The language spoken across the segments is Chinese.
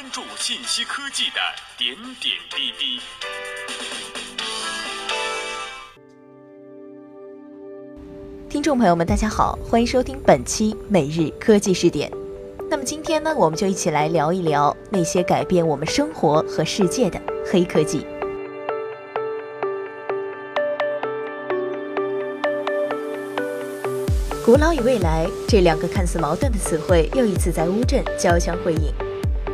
关注信息科技的点点滴滴。听众朋友们，大家好，欢迎收听本期每日科技视点。那么今天呢，我们就一起来聊一聊那些改变我们生活和世界的黑科技。古老与未来这两个看似矛盾的词汇，又一次在乌镇交相辉映。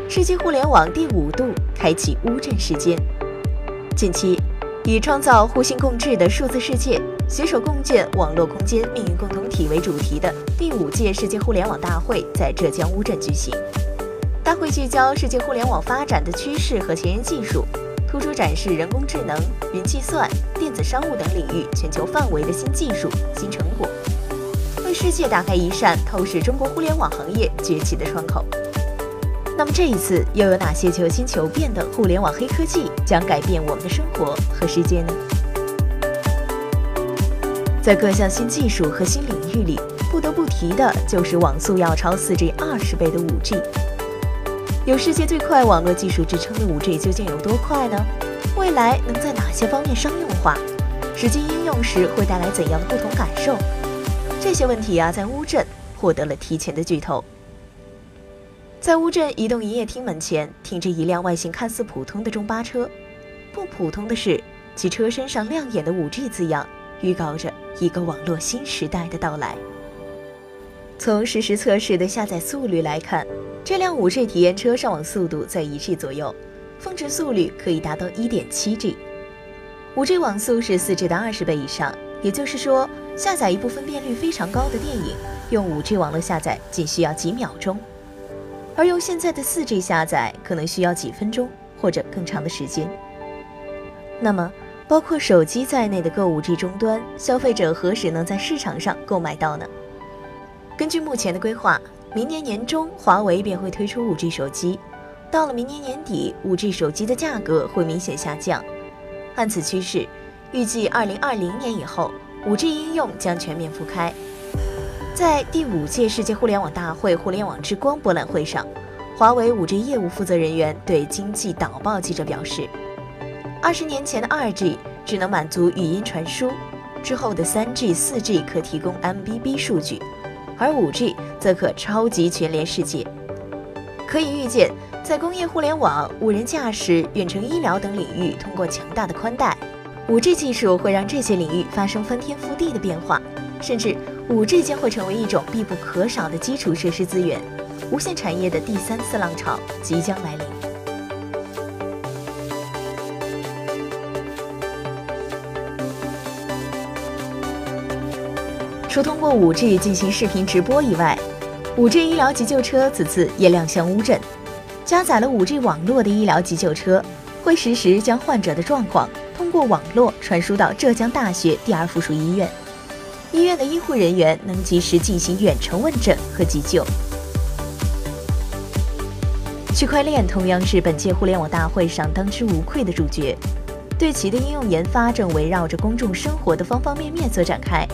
世界互联网第五度开启乌镇时间。近期，以创造互信共治的数字世界、携手共建网络空间命运共同体为主题的第五届世界互联网大会在浙江乌镇举行。大会聚焦世界互联网发展的趋势和前沿技术，突出展示人工智能、云计算、电子商务等领域全球范围的新技术、新成果。为世界打开一扇透视中国互联网行业崛起的窗口。那么这一次又有哪些求新求变的互联网黑科技将改变我们的生活和世界呢？在各项新技术和新领域里，不得不提的就是网速要超 4G 二十倍的 5G。有世界最快网络技术之称的 5G 究竟有多快呢？未来能在哪些方面商用化？实际应用时会带来怎样的不同感受？这些问题啊，在乌镇获得了提前的剧透。在乌镇移动营业厅门前停着一辆外形看似普通的中巴车，不普通的是，其车身上亮眼的 5G 字样，预告着一个网络新时代的到来。从实时测试的下载速率来看，这辆 5G 体验车上网速度在 1G 左右，峰值速率可以达到 1.7G。5G 网速是 4G 的二十倍以上，也就是说。下载一部分辨率非常高的电影，用 5G 网络下载仅需要几秒钟，而用现在的 4G 下载可能需要几分钟或者更长的时间。那么，包括手机在内的各 5G 终端，消费者何时能在市场上购买到呢？根据目前的规划，明年年中华为便会推出 5G 手机，到了明年年底，5G 手机的价格会明显下降。按此趋势，预计2020年以后。5G 应用将全面铺开。在第五届世界互联网大会“互联网之光”博览会上，华为 5G 业务负责人员对《经济导报》记者表示：“二十年前的 2G 只能满足语音传输，之后的 3G、4G 可提供 MBB 数据，而 5G 则可超级全连世界。可以预见，在工业互联网、无人驾驶、远程医疗等领域，通过强大的宽带。”5G 技术会让这些领域发生翻天覆地的变化，甚至 5G 将会成为一种必不可少的基础设施资源。无线产业的第三次浪潮即将来临。除通过 5G 进行视频直播以外，5G 医疗急救车此次也亮相乌镇。加载了 5G 网络的医疗急救车，会实时将患者的状况。通过网络传输到浙江大学第二附属医院，医院的医护人员能及时进行远程问诊和急救。区块链同样是本届互联网大会上当之无愧的主角，对其的应用研发正围绕着公众生活的方方面面所展开。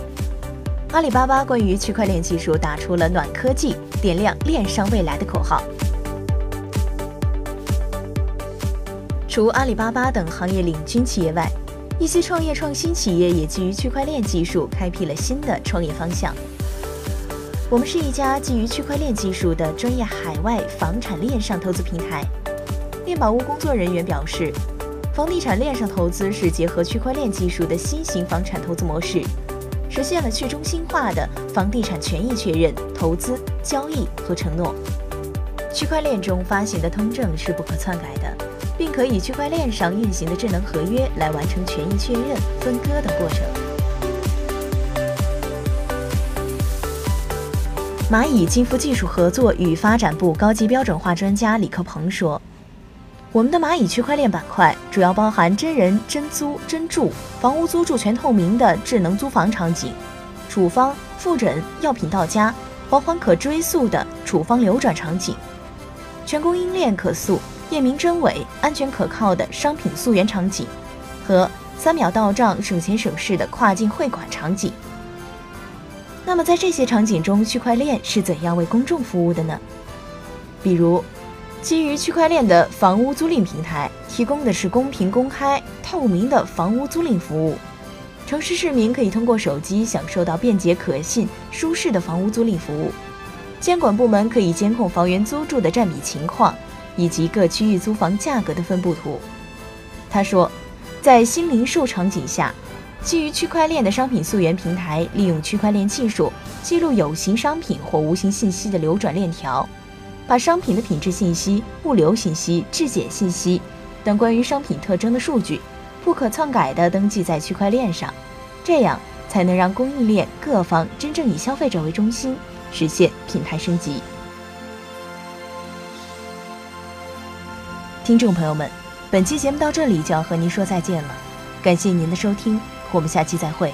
阿里巴巴关于区块链技术打出了“暖科技，点亮链上未来”的口号。除阿里巴巴等行业领军企业外，一些创业创新企业也基于区块链技术开辟了新的创业方向。我们是一家基于区块链技术的专业海外房产链上投资平台。链宝屋工作人员表示，房地产链上投资是结合区块链技术的新型房产投资模式，实现了去中心化的房地产权益确认、投资、交易和承诺。区块链中发行的通证是不可篡改的。并可以区块链上运行的智能合约来完成权益确认、分割等过程。蚂蚁金服技术合作与发展部高级标准化专家李克鹏说：“我们的蚂蚁区块链板块主要包含真人真租真住、房屋租住全透明的智能租房场景，处方、复诊、药品到家、保管可追溯的处方流转场景，全供应链可溯。”验明真伪、安全可靠的商品溯源场景，和三秒到账、省钱省事的跨境汇款场景。那么，在这些场景中，区块链是怎样为公众服务的呢？比如，基于区块链的房屋租赁平台，提供的是公平、公开、透明的房屋租赁服务。城市市民可以通过手机享受到便捷、可信、舒适的房屋租赁服务。监管部门可以监控房源租住的占比情况，以及各区域租房价格的分布图。他说，在新零售场景下，基于区块链的商品溯源平台，利用区块链技术记录有形商品或无形信息的流转链条。把商品的品质信息、物流信息、质检信息等关于商品特征的数据，不可篡改地登记在区块链上，这样才能让供应链各方真正以消费者为中心，实现品牌升级。听众朋友们，本期节目到这里就要和您说再见了，感谢您的收听，我们下期再会。